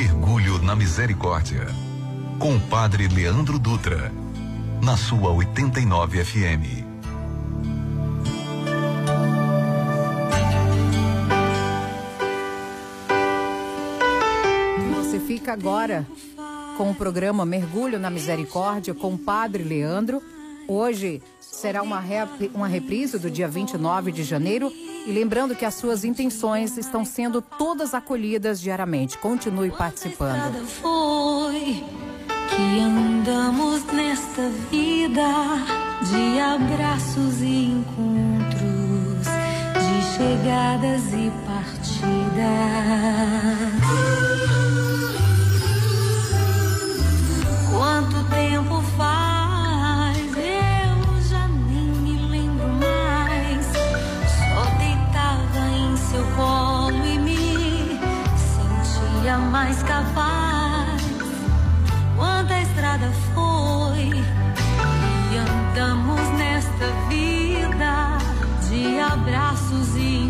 Mergulho na Misericórdia. Com o Padre Leandro Dutra. Na sua 89 FM. Você fica agora com o programa Mergulho na Misericórdia com o Padre Leandro. Hoje será uma, rep, uma reprise do dia 29 de janeiro. E lembrando que as suas intenções estão sendo todas acolhidas diariamente. Continue participando. Foi que andamos nesta vida de abraços e encontros, de chegadas e partidas. Quanto tempo mais capaz. Quanta estrada foi e andamos nesta vida de abraços e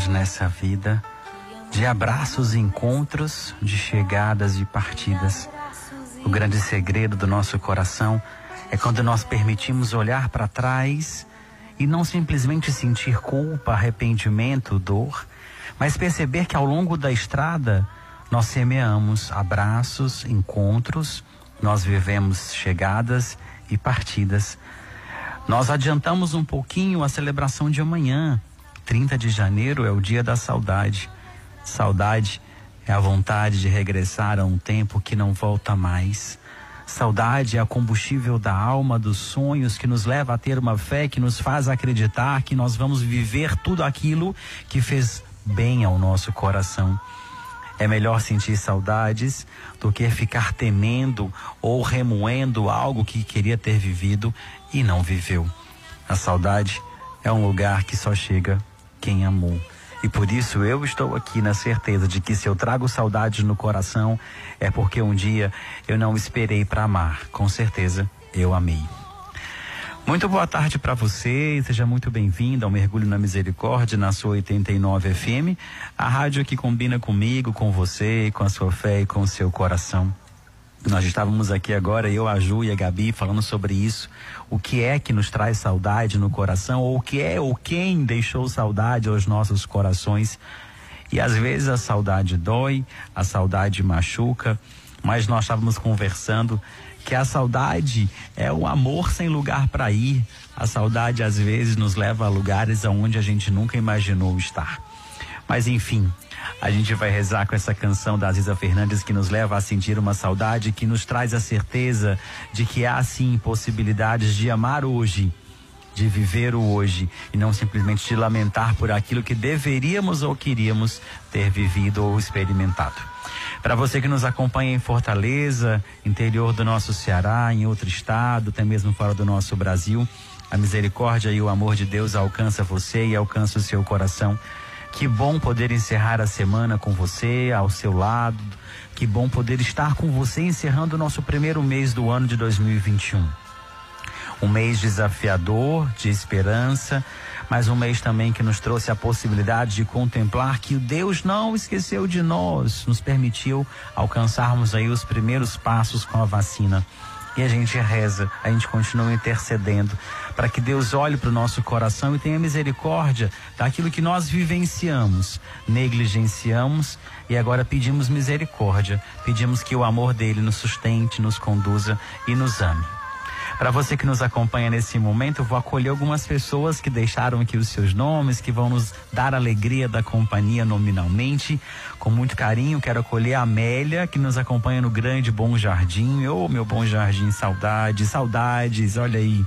andamos nessa vida, de abraços e encontros, de chegadas e partidas. O grande segredo do nosso coração é quando nós permitimos olhar para trás e não simplesmente sentir culpa, arrependimento, dor, mas perceber que ao longo da estrada nós semeamos abraços, encontros, nós vivemos chegadas e partidas. Nós adiantamos um pouquinho a celebração de amanhã. 30 de janeiro é o dia da saudade. Saudade é a vontade de regressar a um tempo que não volta mais. Saudade é a combustível da alma, dos sonhos, que nos leva a ter uma fé que nos faz acreditar que nós vamos viver tudo aquilo que fez bem ao nosso coração. É melhor sentir saudades do que ficar temendo ou remoendo algo que queria ter vivido e não viveu. A saudade é um lugar que só chega quem amou. E por isso eu estou aqui na certeza de que se eu trago saudade no coração, é porque um dia eu não esperei para amar. Com certeza eu amei. Muito boa tarde para você, seja muito bem-vindo ao Mergulho na Misericórdia na sua 89 FM, a rádio que combina comigo, com você, com a sua fé e com o seu coração. Nós estávamos aqui agora, eu, a Ju e a Gabi, falando sobre isso. O que é que nos traz saudade no coração, ou o que é ou quem deixou saudade aos nossos corações. E às vezes a saudade dói, a saudade machuca, mas nós estávamos conversando que a saudade é um amor sem lugar para ir. A saudade às vezes nos leva a lugares aonde a gente nunca imaginou estar. Mas enfim, a gente vai rezar com essa canção da Aziza Fernandes que nos leva a sentir uma saudade, que nos traz a certeza de que há sim possibilidades de amar hoje, de viver o hoje e não simplesmente de lamentar por aquilo que deveríamos ou queríamos ter vivido ou experimentado. Para você que nos acompanha em Fortaleza, interior do nosso Ceará, em outro estado, até mesmo fora do nosso Brasil, a misericórdia e o amor de Deus alcança você e alcança o seu coração. Que bom poder encerrar a semana com você, ao seu lado. Que bom poder estar com você encerrando o nosso primeiro mês do ano de 2021. Um mês desafiador, de esperança, mas um mês também que nos trouxe a possibilidade de contemplar que Deus não esqueceu de nós, nos permitiu alcançarmos aí os primeiros passos com a vacina. E a gente reza, a gente continua intercedendo para que Deus olhe para o nosso coração e tenha misericórdia daquilo que nós vivenciamos, negligenciamos e agora pedimos misericórdia, pedimos que o amor dele nos sustente, nos conduza e nos ame. Para você que nos acompanha nesse momento, vou acolher algumas pessoas que deixaram aqui os seus nomes, que vão nos dar alegria da companhia nominalmente. Com muito carinho, quero acolher a Amélia, que nos acompanha no Grande Bom Jardim. Ô, oh, meu Bom Jardim, saudades, saudades, olha aí.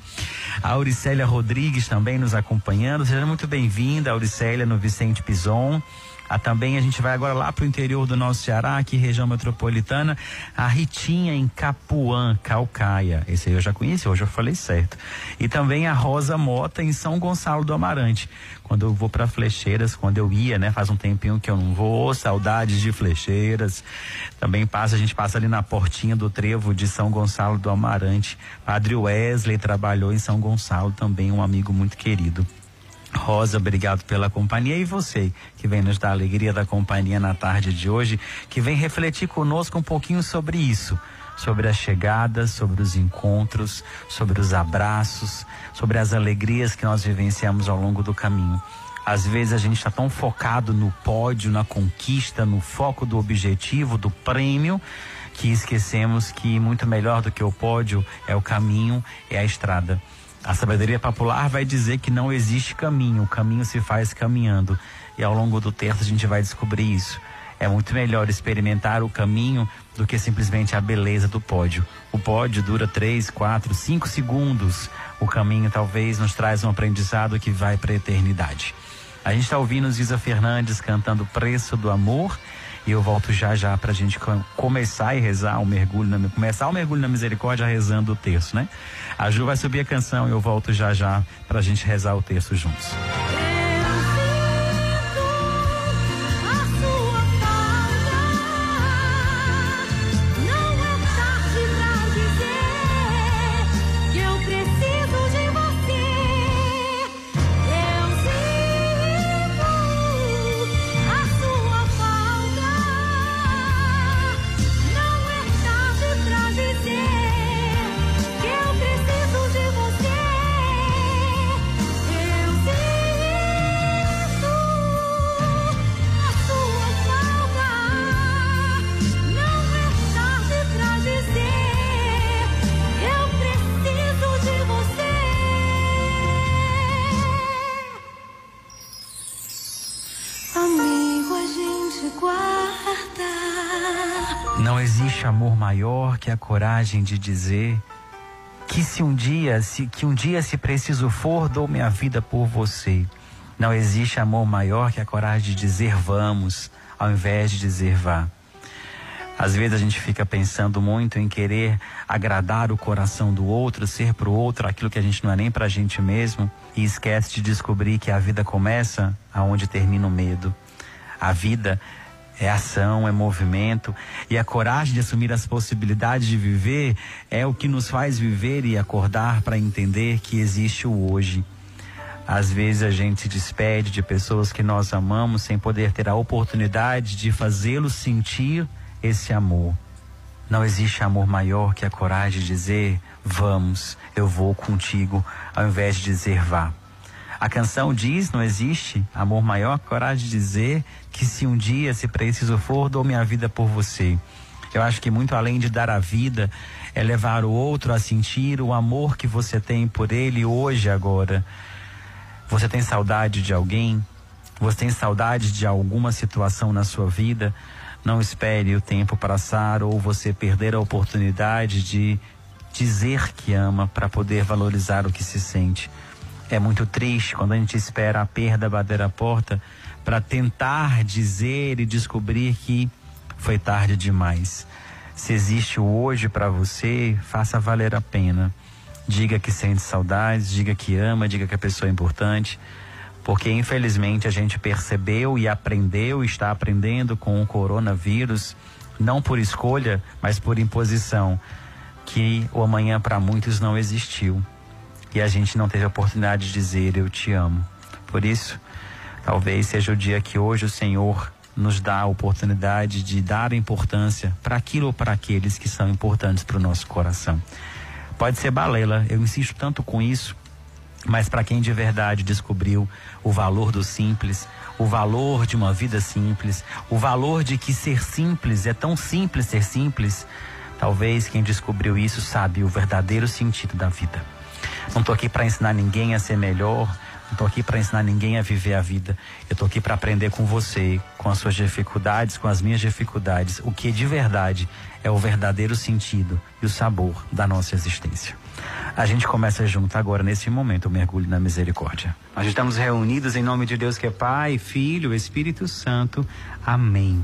A Auricélia Rodrigues também nos acompanhando. Seja muito bem-vinda, Auricélia, no Vicente Pison. Ah, também a gente vai agora lá para o interior do nosso Ceará, aqui região metropolitana, a Ritinha em Capuã, Calcaia. Esse aí eu já conheci, hoje eu falei certo. E também a Rosa Mota em São Gonçalo do Amarante. Quando eu vou para Flecheiras, quando eu ia, né, faz um tempinho que eu não vou, saudades de Flecheiras. Também passa, a gente passa ali na portinha do trevo de São Gonçalo do Amarante. Padre Wesley trabalhou em São Gonçalo também, um amigo muito querido. Rosa, obrigado pela companhia e você que vem nos dar alegria da companhia na tarde de hoje, que vem refletir conosco um pouquinho sobre isso, sobre as chegadas, sobre os encontros, sobre os abraços, sobre as alegrias que nós vivenciamos ao longo do caminho. Às vezes a gente está tão focado no pódio, na conquista, no foco do objetivo, do prêmio, que esquecemos que muito melhor do que o pódio é o caminho, é a estrada. A sabedoria popular vai dizer que não existe caminho, o caminho se faz caminhando. E ao longo do texto a gente vai descobrir isso. É muito melhor experimentar o caminho do que simplesmente a beleza do pódio. O pódio dura 3, 4, 5 segundos. O caminho talvez nos traz um aprendizado que vai para a eternidade. A gente está ouvindo Ziza Fernandes cantando Preço do Amor e eu volto já já para a gente começar e rezar o mergulho, na, começar o mergulho na misericórdia rezando o texto, né? A Ju vai subir a canção e eu volto já já para a gente rezar o texto juntos. Coragem de dizer que se um dia, se que um dia se preciso for, dou minha vida por você. Não existe amor maior que a coragem de dizer vamos, ao invés de dizer vá. Às vezes a gente fica pensando muito em querer agradar o coração do outro, ser para o outro aquilo que a gente não é nem para a gente mesmo e esquece de descobrir que a vida começa aonde termina o medo. A vida é ação, é movimento e a coragem de assumir as possibilidades de viver é o que nos faz viver e acordar para entender que existe o hoje. Às vezes a gente se despede de pessoas que nós amamos sem poder ter a oportunidade de fazê-los sentir esse amor. Não existe amor maior que a coragem de dizer vamos, eu vou contigo, ao invés de dizer vá. A canção diz: não existe amor maior coragem de dizer que se um dia, se preciso for, dou minha vida por você. Eu acho que muito além de dar a vida, é levar o outro a sentir o amor que você tem por ele hoje, agora. Você tem saudade de alguém? Você tem saudade de alguma situação na sua vida? Não espere o tempo passar ou você perder a oportunidade de dizer que ama para poder valorizar o que se sente. É muito triste quando a gente espera a perda bater a porta para tentar dizer e descobrir que foi tarde demais. Se existe o hoje para você, faça valer a pena. Diga que sente saudades, diga que ama, diga que a pessoa é importante porque infelizmente a gente percebeu e aprendeu, está aprendendo com o coronavírus, não por escolha, mas por imposição, que o amanhã para muitos não existiu. E a gente não teve a oportunidade de dizer eu te amo. Por isso, talvez seja o dia que hoje o Senhor nos dá a oportunidade de dar importância para aquilo ou para aqueles que são importantes para o nosso coração. Pode ser balela, eu insisto tanto com isso, mas para quem de verdade descobriu o valor do simples, o valor de uma vida simples, o valor de que ser simples é tão simples ser simples, talvez quem descobriu isso sabe o verdadeiro sentido da vida. Não estou aqui para ensinar ninguém a ser melhor, não estou aqui para ensinar ninguém a viver a vida. Eu estou aqui para aprender com você, com as suas dificuldades, com as minhas dificuldades, o que de verdade é o verdadeiro sentido e o sabor da nossa existência. A gente começa junto agora, nesse momento, o mergulho na misericórdia. Nós estamos reunidos em nome de Deus que é Pai, Filho, Espírito Santo. Amém.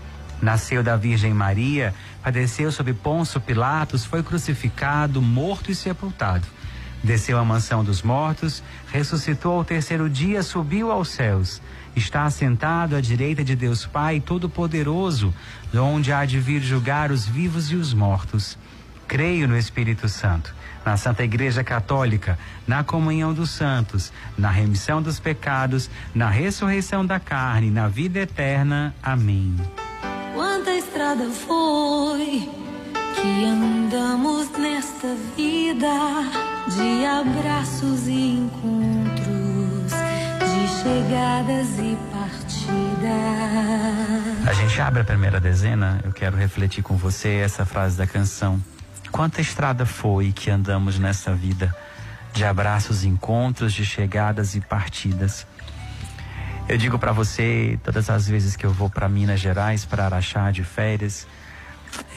Nasceu da Virgem Maria, padeceu sob Ponço Pilatos, foi crucificado, morto e sepultado. Desceu à mansão dos mortos, ressuscitou ao terceiro dia, subiu aos céus. Está assentado à direita de Deus Pai Todo-Poderoso, onde há de vir julgar os vivos e os mortos. Creio no Espírito Santo na Santa Igreja Católica, na comunhão dos santos, na remissão dos pecados, na ressurreição da carne, na vida eterna. Amém. Quanta estrada foi que andamos nesta vida de abraços e encontros, de chegadas e partidas. A gente abre a primeira dezena, eu quero refletir com você essa frase da canção. Quanta estrada foi que andamos nessa vida, de abraços, encontros, de chegadas e partidas. Eu digo para você, todas as vezes que eu vou para Minas Gerais, para Araxá de férias,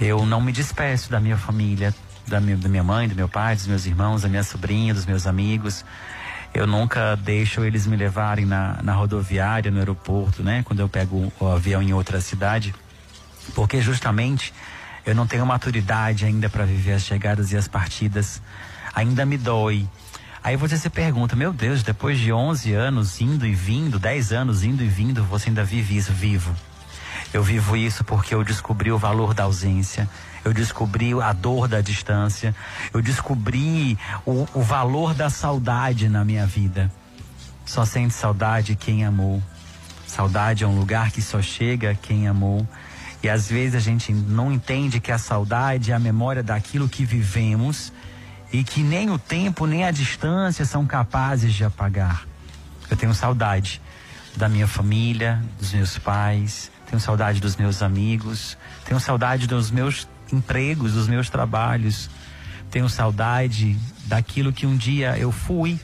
eu não me despeço da minha família, da minha, da minha mãe, do meu pai, dos meus irmãos, da minha sobrinha, dos meus amigos. Eu nunca deixo eles me levarem na, na rodoviária, no aeroporto, né? Quando eu pego o avião em outra cidade. Porque justamente eu não tenho maturidade ainda para viver as chegadas e as partidas. Ainda me dói. Aí você se pergunta, meu Deus, depois de 11 anos indo e vindo, 10 anos indo e vindo, você ainda vive isso vivo. Eu vivo isso porque eu descobri o valor da ausência. Eu descobri a dor da distância. Eu descobri o, o valor da saudade na minha vida. Só sente saudade quem amou. Saudade é um lugar que só chega quem amou. E às vezes a gente não entende que a saudade é a memória daquilo que vivemos e que nem o tempo nem a distância são capazes de apagar. Eu tenho saudade da minha família, dos meus pais, tenho saudade dos meus amigos, tenho saudade dos meus empregos, dos meus trabalhos, tenho saudade daquilo que um dia eu fui,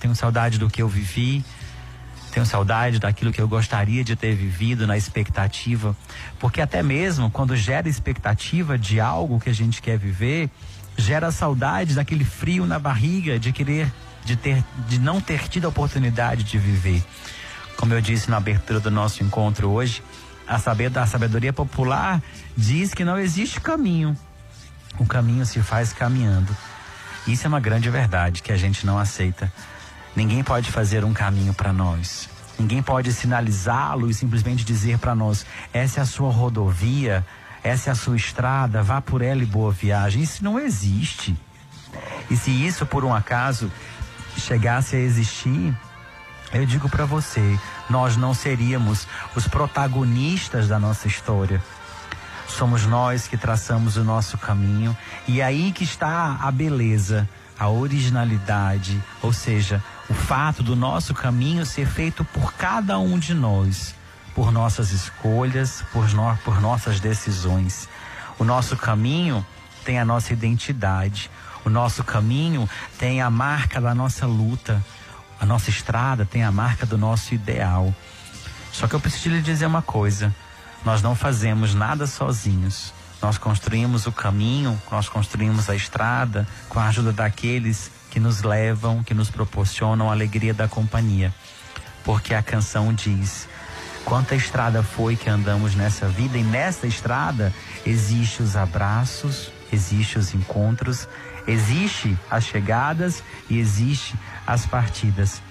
tenho saudade do que eu vivi, tenho saudade daquilo que eu gostaria de ter vivido na expectativa, porque até mesmo quando gera expectativa de algo que a gente quer viver, gera saudade daquele frio na barriga de querer de ter de não ter tido a oportunidade de viver. Como eu disse na abertura do nosso encontro hoje, a sabedoria popular diz que não existe caminho. O caminho se faz caminhando. Isso é uma grande verdade que a gente não aceita. Ninguém pode fazer um caminho para nós. Ninguém pode sinalizá-lo e simplesmente dizer para nós: essa é a sua rodovia, essa é a sua estrada, vá por ela e boa viagem. Isso não existe. E se isso por um acaso chegasse a existir, eu digo para você, nós não seríamos os protagonistas da nossa história. Somos nós que traçamos o nosso caminho e é aí que está a beleza, a originalidade, ou seja, o fato do nosso caminho ser feito por cada um de nós, por nossas escolhas, por, no, por nossas decisões. O nosso caminho tem a nossa identidade, o nosso caminho tem a marca da nossa luta, a nossa estrada tem a marca do nosso ideal. Só que eu preciso lhe dizer uma coisa: nós não fazemos nada sozinhos. Nós construímos o caminho, nós construímos a estrada com a ajuda daqueles que nos levam, que nos proporcionam a alegria da companhia. Porque a canção diz: quanta estrada foi que andamos nessa vida, e nessa estrada existe os abraços, existe os encontros, existe as chegadas e existe as partidas.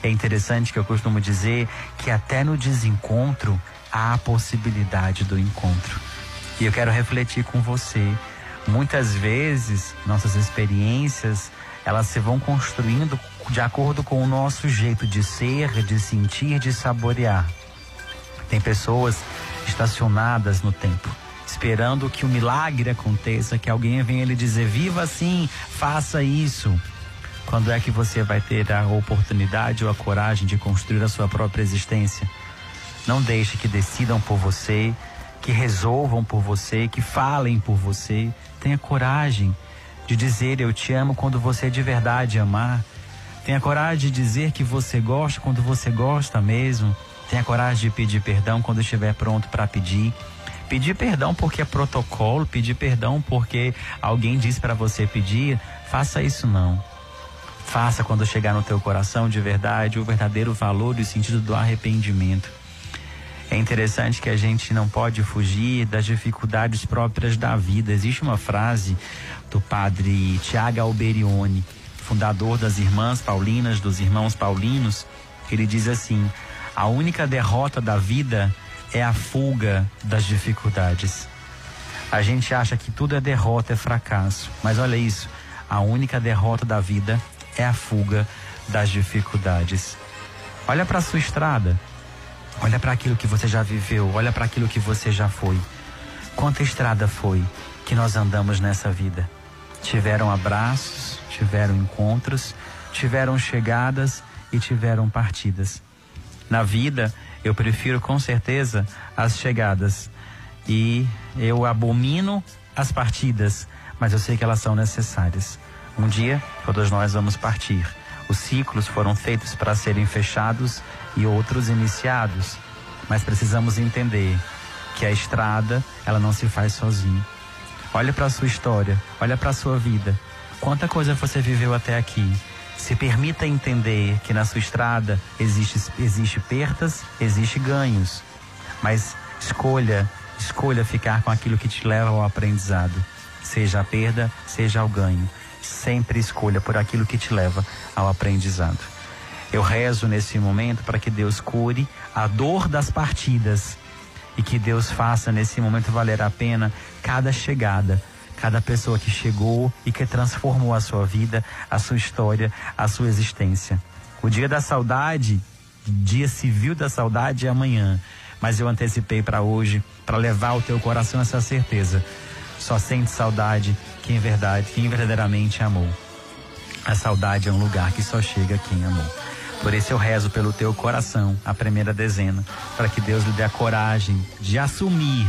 É interessante que eu costumo dizer que até no desencontro há a possibilidade do encontro. E eu quero refletir com você. Muitas vezes nossas experiências elas se vão construindo de acordo com o nosso jeito de ser, de sentir, de saborear. Tem pessoas estacionadas no tempo, esperando que o milagre aconteça, que alguém venha lhe dizer: viva assim, faça isso. Quando é que você vai ter a oportunidade ou a coragem de construir a sua própria existência? Não deixe que decidam por você, que resolvam por você, que falem por você. Tenha coragem de dizer eu te amo quando você de verdade amar. Tenha coragem de dizer que você gosta quando você gosta mesmo. Tenha coragem de pedir perdão quando estiver pronto para pedir. Pedir perdão porque é protocolo, pedir perdão porque alguém disse para você pedir, faça isso não. Faça quando chegar no teu coração de verdade o verdadeiro valor e o sentido do arrependimento. É interessante que a gente não pode fugir das dificuldades próprias da vida. Existe uma frase do padre Tiago Alberione, fundador das Irmãs Paulinas, dos Irmãos Paulinos, ele diz assim: a única derrota da vida é a fuga das dificuldades. A gente acha que tudo é derrota, é fracasso, mas olha isso: a única derrota da vida é a fuga das dificuldades. Olha para a sua estrada. Olha para aquilo que você já viveu, olha para aquilo que você já foi. Quanta estrada foi que nós andamos nessa vida? Tiveram abraços, tiveram encontros, tiveram chegadas e tiveram partidas. Na vida, eu prefiro com certeza as chegadas e eu abomino as partidas, mas eu sei que elas são necessárias. Um dia, todos nós vamos partir. Os ciclos foram feitos para serem fechados e outros iniciados, mas precisamos entender que a estrada, ela não se faz sozinho. Olha para a sua história, olha para a sua vida. Quanta coisa você viveu até aqui. Se permita entender que na sua estrada existe, existe perdas, existe ganhos. Mas escolha, escolha ficar com aquilo que te leva ao aprendizado. Seja a perda, seja o ganho. Sempre escolha por aquilo que te leva ao aprendizado. Eu rezo nesse momento para que Deus cure a dor das partidas e que Deus faça nesse momento valer a pena cada chegada, cada pessoa que chegou e que transformou a sua vida, a sua história, a sua existência. O dia da saudade, dia civil da saudade é amanhã, mas eu antecipei para hoje, para levar ao teu coração essa certeza. Só sente saudade quem verdade, quem verdadeiramente amou. A saudade é um lugar que só chega quem amou. Por isso eu rezo pelo teu coração, a primeira dezena, para que Deus lhe dê a coragem de assumir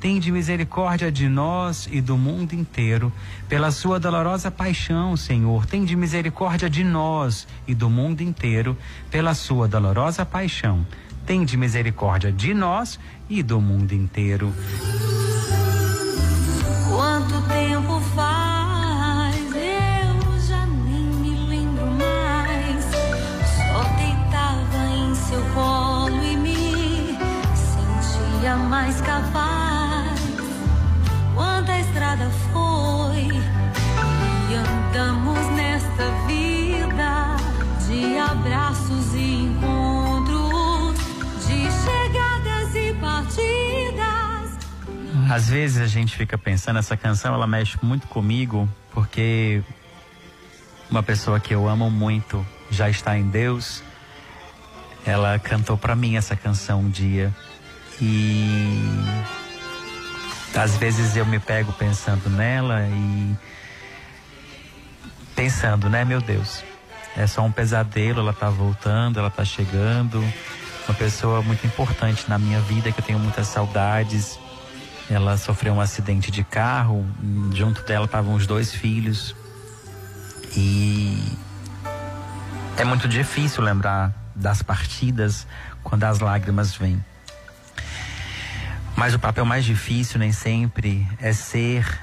Tende misericórdia de nós e do mundo inteiro, pela sua dolorosa paixão, Senhor. Tende misericórdia de nós e do mundo inteiro, pela sua dolorosa paixão. Tende misericórdia de nós e do mundo inteiro. Quanto tempo faz? Eu já nem me lembro mais. Só deitava em seu colo e me sentia mais capaz. Às vezes a gente fica pensando, essa canção ela mexe muito comigo, porque uma pessoa que eu amo muito já está em Deus. Ela cantou para mim essa canção um dia e às vezes eu me pego pensando nela e pensando, né, meu Deus, é só um pesadelo, ela tá voltando, ela tá chegando, uma pessoa muito importante na minha vida que eu tenho muitas saudades. Ela sofreu um acidente de carro, junto dela estavam os dois filhos. E é muito difícil lembrar das partidas quando as lágrimas vêm. Mas o papel mais difícil nem sempre é ser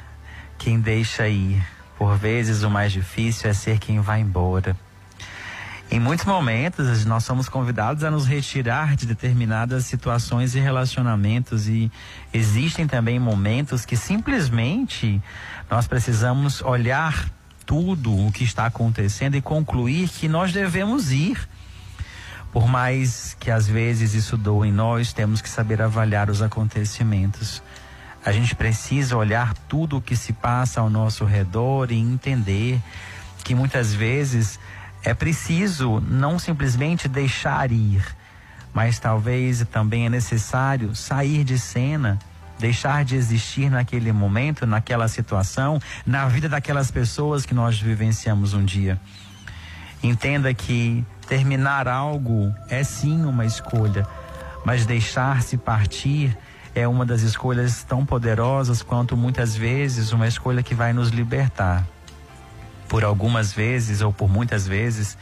quem deixa ir. Por vezes o mais difícil é ser quem vai embora. Em muitos momentos nós somos convidados a nos retirar de determinadas situações e relacionamentos e existem também momentos que simplesmente nós precisamos olhar tudo o que está acontecendo e concluir que nós devemos ir. Por mais que às vezes isso doa em nós, temos que saber avaliar os acontecimentos. A gente precisa olhar tudo o que se passa ao nosso redor e entender que muitas vezes é preciso não simplesmente deixar ir, mas talvez também é necessário sair de cena, deixar de existir naquele momento, naquela situação, na vida daquelas pessoas que nós vivenciamos um dia. Entenda que terminar algo é sim uma escolha, mas deixar-se partir é uma das escolhas tão poderosas quanto muitas vezes uma escolha que vai nos libertar. Por algumas vezes ou por muitas vezes,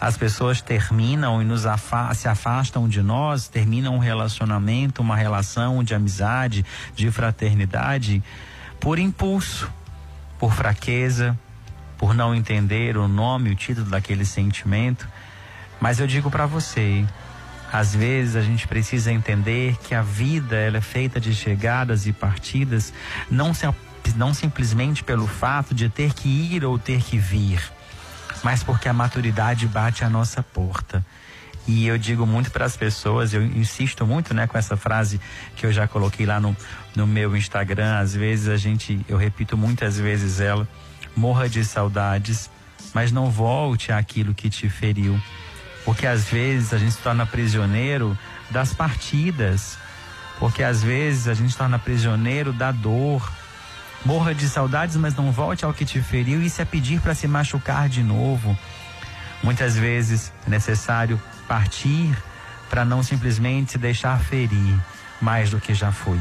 as pessoas terminam e nos afa se afastam de nós, terminam um relacionamento, uma relação de amizade, de fraternidade, por impulso, por fraqueza, por não entender o nome, o título daquele sentimento. Mas eu digo para você, às vezes a gente precisa entender que a vida ela é feita de chegadas e partidas, não, se, não simplesmente pelo fato de ter que ir ou ter que vir, mas porque a maturidade bate à nossa porta. E eu digo muito para as pessoas, eu insisto muito, né, com essa frase que eu já coloquei lá no, no meu Instagram. Às vezes a gente, eu repito muitas vezes ela, morra de saudades, mas não volte àquilo que te feriu. Porque às vezes a gente se torna prisioneiro das partidas, porque às vezes a gente se torna prisioneiro da dor, Morra de saudades, mas não volte ao que te feriu. Isso é pedir para se machucar de novo. Muitas vezes é necessário partir para não simplesmente se deixar ferir mais do que já foi.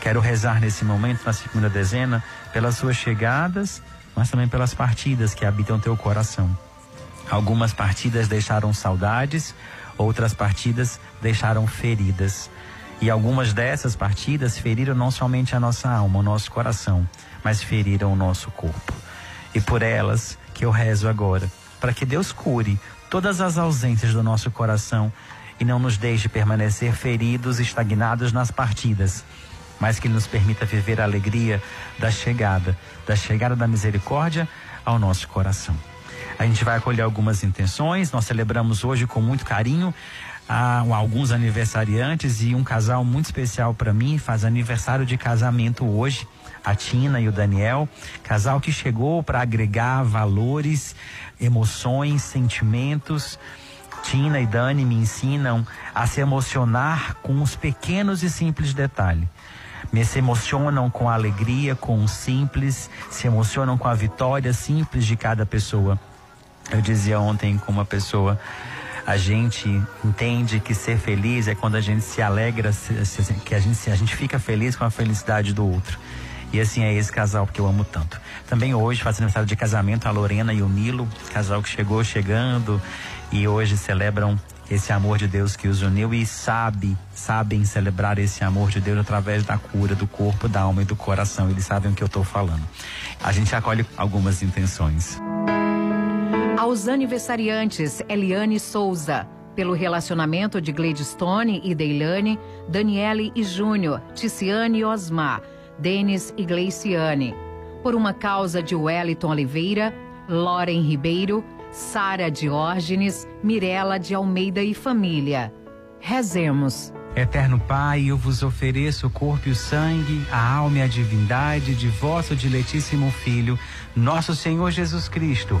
Quero rezar nesse momento, na segunda dezena, pelas suas chegadas, mas também pelas partidas que habitam teu coração. Algumas partidas deixaram saudades, outras partidas deixaram feridas. E algumas dessas partidas feriram não somente a nossa alma, o nosso coração, mas feriram o nosso corpo. E por elas que eu rezo agora, para que Deus cure todas as ausências do nosso coração e não nos deixe permanecer feridos estagnados nas partidas, mas que nos permita viver a alegria da chegada, da chegada da misericórdia ao nosso coração. A gente vai acolher algumas intenções. Nós celebramos hoje com muito carinho a, alguns aniversariantes e um casal muito especial para mim faz aniversário de casamento hoje. A Tina e o Daniel, casal que chegou para agregar valores, emoções, sentimentos. Tina e Dani me ensinam a se emocionar com os pequenos e simples detalhes me se emocionam com a alegria, com o simples, se emocionam com a vitória simples de cada pessoa. Eu dizia ontem com uma pessoa, a gente entende que ser feliz é quando a gente se alegra, que a gente, a gente fica feliz com a felicidade do outro. E assim é esse casal que eu amo tanto. Também hoje faz aniversário de casamento a Lorena e o Nilo, casal que chegou chegando e hoje celebram esse amor de Deus que os uniu e sabe, sabem celebrar esse amor de Deus através da cura do corpo, da alma e do coração. Eles sabem o que eu estou falando. A gente acolhe algumas intenções. Aos aniversariantes, Eliane Souza, pelo relacionamento de Gladstone e Deilane, Daniele e Júnior, Ticiane e Osmar, Denis e Gleiciane. Por uma causa de Wellington Oliveira, Loren Ribeiro, Sara Diógenes, Mirela de Almeida e família. Rezemos. Eterno Pai, eu vos ofereço o corpo e o sangue, a alma e a divindade de vosso diletíssimo Filho, nosso Senhor Jesus Cristo,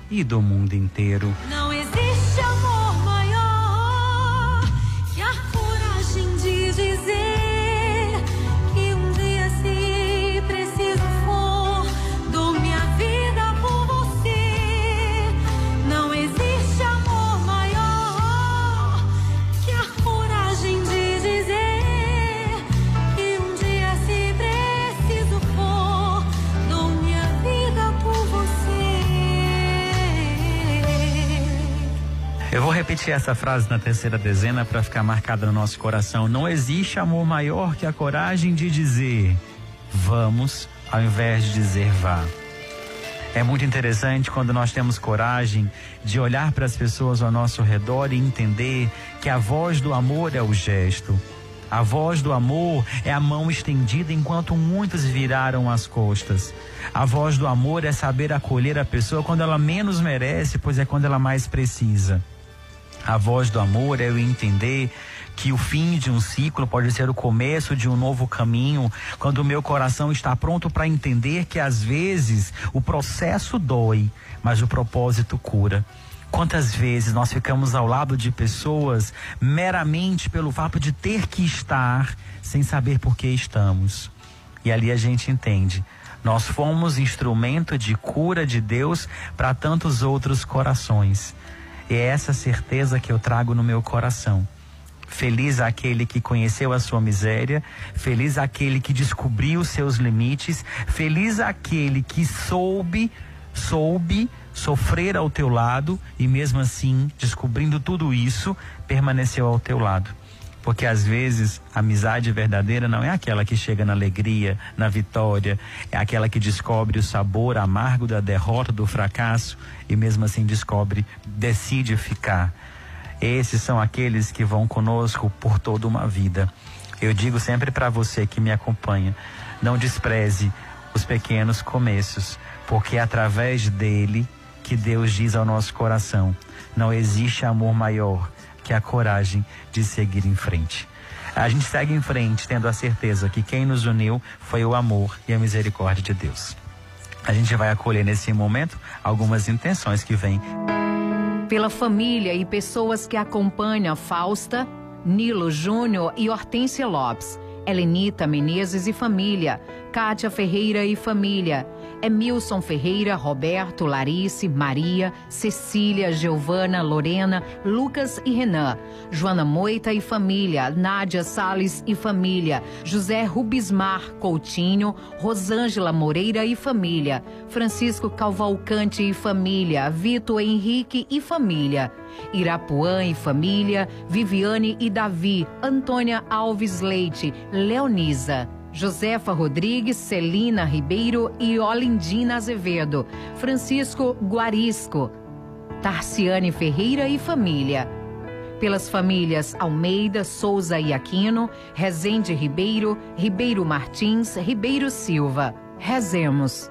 e do mundo inteiro. Não existe repetir essa frase na terceira dezena para ficar marcada no nosso coração. Não existe amor maior que a coragem de dizer vamos, ao invés de dizer vá. É muito interessante quando nós temos coragem de olhar para as pessoas ao nosso redor e entender que a voz do amor é o gesto. A voz do amor é a mão estendida enquanto muitos viraram as costas. A voz do amor é saber acolher a pessoa quando ela menos merece, pois é quando ela mais precisa. A voz do amor é eu entender que o fim de um ciclo pode ser o começo de um novo caminho, quando o meu coração está pronto para entender que às vezes o processo dói, mas o propósito cura. Quantas vezes nós ficamos ao lado de pessoas meramente pelo fato de ter que estar sem saber por que estamos? E ali a gente entende. Nós fomos instrumento de cura de Deus para tantos outros corações. É essa certeza que eu trago no meu coração. Feliz aquele que conheceu a sua miséria, feliz aquele que descobriu seus limites, feliz aquele que soube, soube sofrer ao teu lado e mesmo assim, descobrindo tudo isso, permaneceu ao teu lado. Porque às vezes a amizade verdadeira não é aquela que chega na alegria, na vitória, é aquela que descobre o sabor amargo da derrota, do fracasso e mesmo assim descobre, decide ficar. Esses são aqueles que vão conosco por toda uma vida. Eu digo sempre para você que me acompanha, não despreze os pequenos começos, porque é através dele que Deus diz ao nosso coração: não existe amor maior que a coragem de seguir em frente. A gente segue em frente tendo a certeza que quem nos uniu foi o amor e a misericórdia de Deus. A gente vai acolher nesse momento algumas intenções que vêm. Pela família e pessoas que acompanham Fausta, Nilo Júnior e Hortência Lopes, Helenita Menezes e família, Kátia Ferreira e família, Emilson Ferreira, Roberto, Larice, Maria, Cecília, Giovana, Lorena, Lucas e Renan, Joana Moita e família, Nádia Sales e família, José Rubismar Coutinho, Rosângela Moreira e família, Francisco Calvalcante e família, Vitor Henrique e família, Irapuã e família, Viviane e Davi, Antônia Alves Leite, Leonisa. Josefa Rodrigues, Celina Ribeiro e Olindina Azevedo, Francisco Guarisco, Tarciane Ferreira e família. Pelas famílias Almeida, Souza e Aquino, Rezende Ribeiro, Ribeiro Martins, Ribeiro Silva. Rezemos.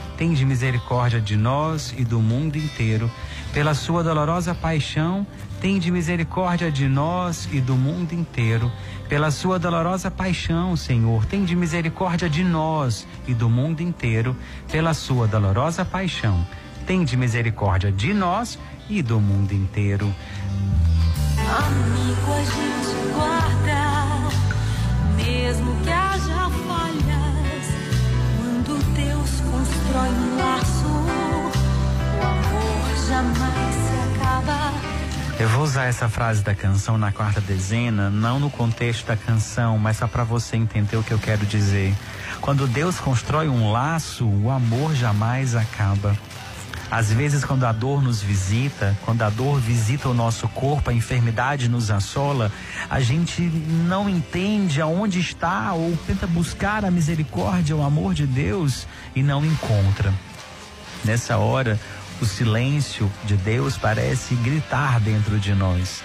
Tende misericórdia de nós e do mundo inteiro, pela sua dolorosa paixão Tende misericórdia de nós e do mundo inteiro. Pela sua dolorosa paixão, Senhor, tende misericórdia de nós e do mundo inteiro. Pela sua dolorosa paixão, tende misericórdia de nós e do mundo inteiro. Amigo, a gente guarda, Um laço, o amor jamais se acaba. Eu vou usar essa frase da canção na quarta dezena, não no contexto da canção, mas só para você entender o que eu quero dizer. Quando Deus constrói um laço, o amor jamais acaba. Às vezes, quando a dor nos visita, quando a dor visita o nosso corpo, a enfermidade nos assola, a gente não entende aonde está ou tenta buscar a misericórdia, o amor de Deus e não encontra. Nessa hora, o silêncio de Deus parece gritar dentro de nós.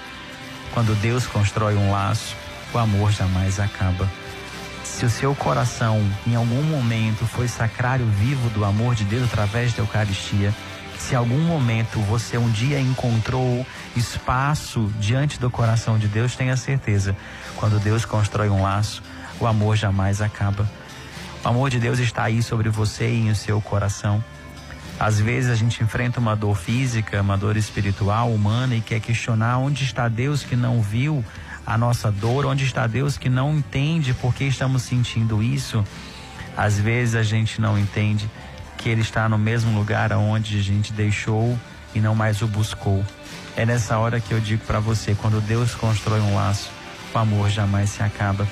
Quando Deus constrói um laço, o amor jamais acaba. Se o seu coração em algum momento foi sacrário vivo do amor de Deus através da Eucaristia, se algum momento você um dia encontrou espaço diante do coração de Deus, tenha certeza, quando Deus constrói um laço, o amor jamais acaba. O amor de Deus está aí sobre você e em seu coração. Às vezes a gente enfrenta uma dor física, uma dor espiritual, humana e quer questionar onde está Deus que não viu a nossa dor, onde está Deus que não entende por que estamos sentindo isso. Às vezes a gente não entende que Ele está no mesmo lugar aonde a gente deixou e não mais o buscou. É nessa hora que eu digo para você, quando Deus constrói um laço, o amor jamais se acaba.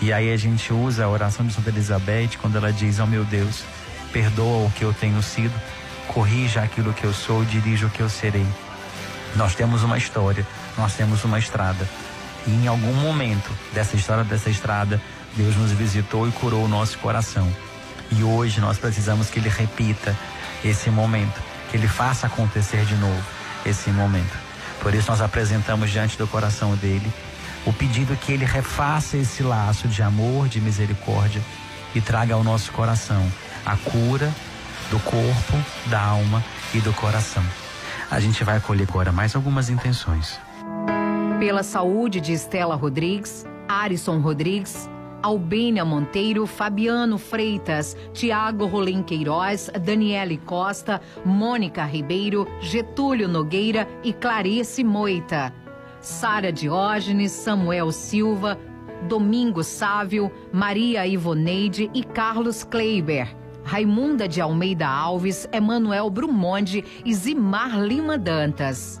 E aí a gente usa a oração de Santa Elizabeth quando ela diz: "Oh meu Deus, perdoa o que eu tenho sido, corrija aquilo que eu sou, dirija o que eu serei. Nós temos uma história, nós temos uma estrada. E em algum momento dessa história, dessa estrada, Deus nos visitou e curou o nosso coração. E hoje nós precisamos que Ele repita esse momento, que Ele faça acontecer de novo esse momento. Por isso nós apresentamos diante do coração dele o pedido que ele refaça esse laço de amor, de misericórdia e traga ao nosso coração a cura do corpo, da alma e do coração. A gente vai acolher agora mais algumas intenções. Pela saúde de Estela Rodrigues, Arison Rodrigues, Albênia Monteiro, Fabiano Freitas, Tiago Rolim Queiroz, Daniele Costa, Mônica Ribeiro, Getúlio Nogueira e Clarice Moita. Sara Diógenes, Samuel Silva, Domingo Sávio, Maria Ivoneide e Carlos Kleiber. Raimunda de Almeida Alves, Emanuel Brumonde e Zimar Lima Dantas.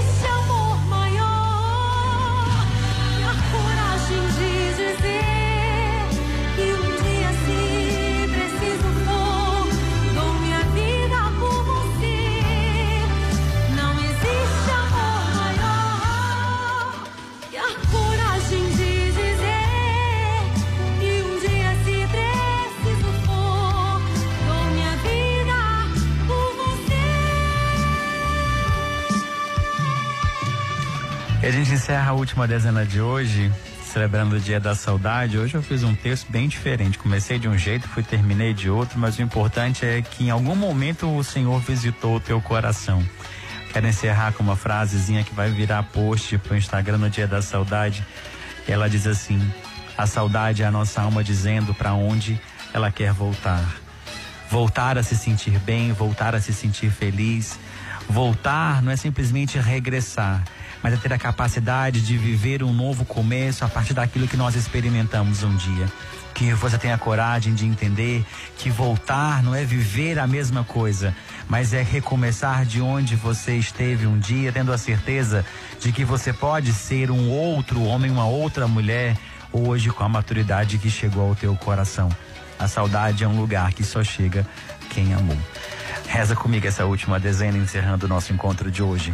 E a gente encerra a última dezena de hoje, celebrando o Dia da Saudade. Hoje eu fiz um texto bem diferente. Comecei de um jeito, fui terminei de outro, mas o importante é que em algum momento o Senhor visitou o teu coração. Quero encerrar com uma frasezinha que vai virar post pro Instagram no Dia da Saudade. Ela diz assim: A saudade é a nossa alma dizendo para onde ela quer voltar. Voltar a se sentir bem, voltar a se sentir feliz. Voltar não é simplesmente regressar, mas é ter a capacidade de viver um novo começo a partir daquilo que nós experimentamos um dia. Que você tenha coragem de entender que voltar não é viver a mesma coisa, mas é recomeçar de onde você esteve um dia, tendo a certeza de que você pode ser um outro homem, uma outra mulher, hoje com a maturidade que chegou ao teu coração. A saudade é um lugar que só chega quem amou. Reza comigo essa última dezena, encerrando o nosso encontro de hoje.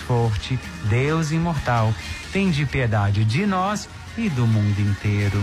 Forte, Deus Imortal. Tende piedade de nós e do mundo inteiro.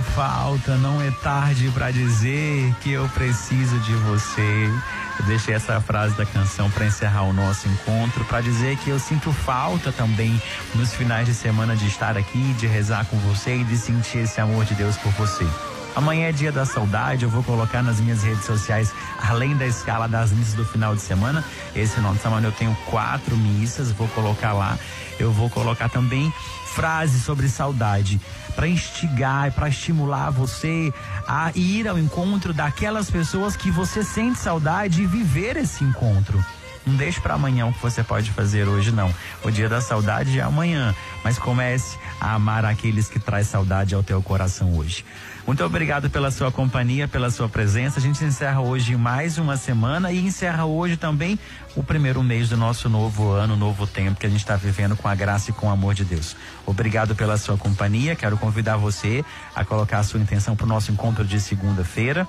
Falta, não é tarde para dizer que eu preciso de você. Eu deixei essa frase da canção para encerrar o nosso encontro, para dizer que eu sinto falta também nos finais de semana de estar aqui, de rezar com você e de sentir esse amor de Deus por você. Amanhã é dia da saudade, eu vou colocar nas minhas redes sociais, além da escala das missas do final de semana. Esse final de semana eu tenho quatro missas, vou colocar lá. Eu vou colocar também frases sobre saudade para instigar para estimular você a ir ao encontro daquelas pessoas que você sente saudade e viver esse encontro. Não deixe para amanhã o que você pode fazer hoje, não. O dia da saudade é amanhã, mas comece a amar aqueles que traz saudade ao teu coração hoje. Muito obrigado pela sua companhia, pela sua presença. A gente encerra hoje mais uma semana e encerra hoje também o primeiro mês do nosso novo ano, novo tempo que a gente está vivendo com a graça e com o amor de Deus. Obrigado pela sua companhia. Quero convidar você a colocar a sua intenção para o nosso encontro de segunda-feira.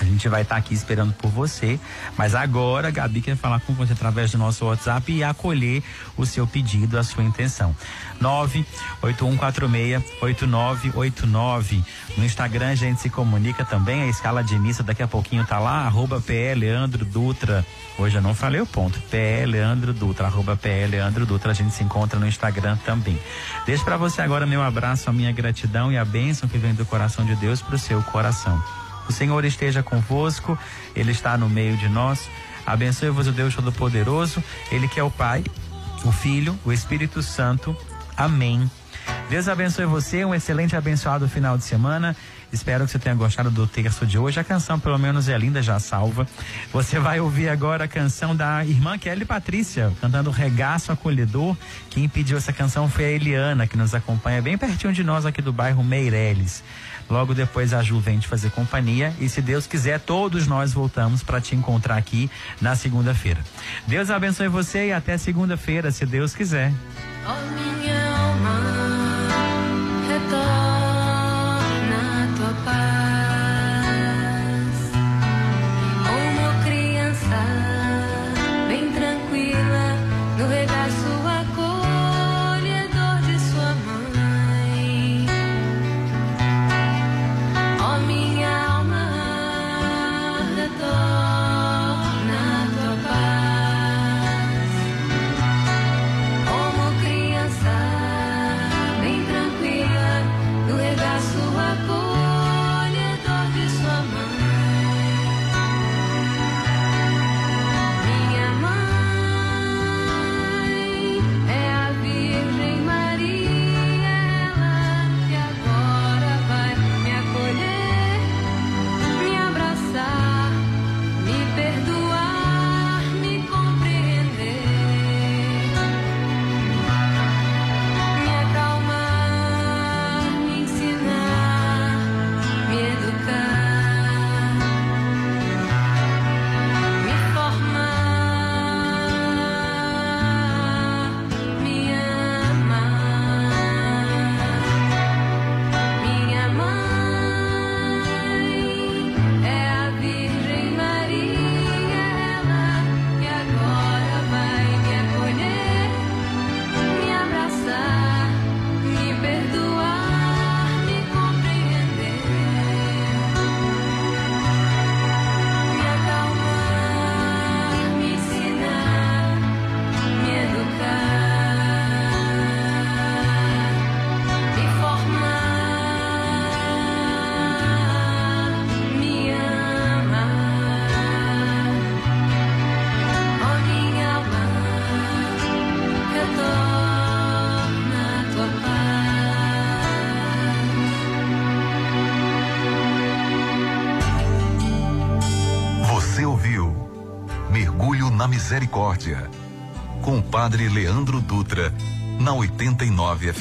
A gente vai estar aqui esperando por você, mas agora a Gabi quer falar com você através do nosso WhatsApp e acolher o seu pedido, a sua intenção. 981468989. No Instagram a gente se comunica também, a escala de missa daqui a pouquinho tá lá, arroba Leandro Dutra. Hoje eu não falei o ponto, PE Leandro Dutra, arroba Leandro Dutra, a gente se encontra no Instagram também. Deixo para você agora meu abraço, a minha gratidão e a bênção que vem do coração de Deus pro seu coração. O Senhor esteja convosco, Ele está no meio de nós. Abençoe-vos o Deus Todo-Poderoso, Ele que é o Pai, o Filho, o Espírito Santo. Amém. Deus abençoe você, um excelente abençoado final de semana. Espero que você tenha gostado do texto de hoje. A canção, pelo menos, é linda, já salva. Você vai ouvir agora a canção da irmã Kelly Patrícia, cantando Regaço Acolhedor. Quem pediu essa canção foi a Eliana, que nos acompanha bem pertinho de nós aqui do bairro Meireles. Logo depois a Ju vem te fazer companhia e se Deus quiser, todos nós voltamos para te encontrar aqui na segunda-feira. Deus abençoe você e até segunda-feira, se Deus quiser. Ó Misericórdia com o Padre Leandro Dutra na 89 FM.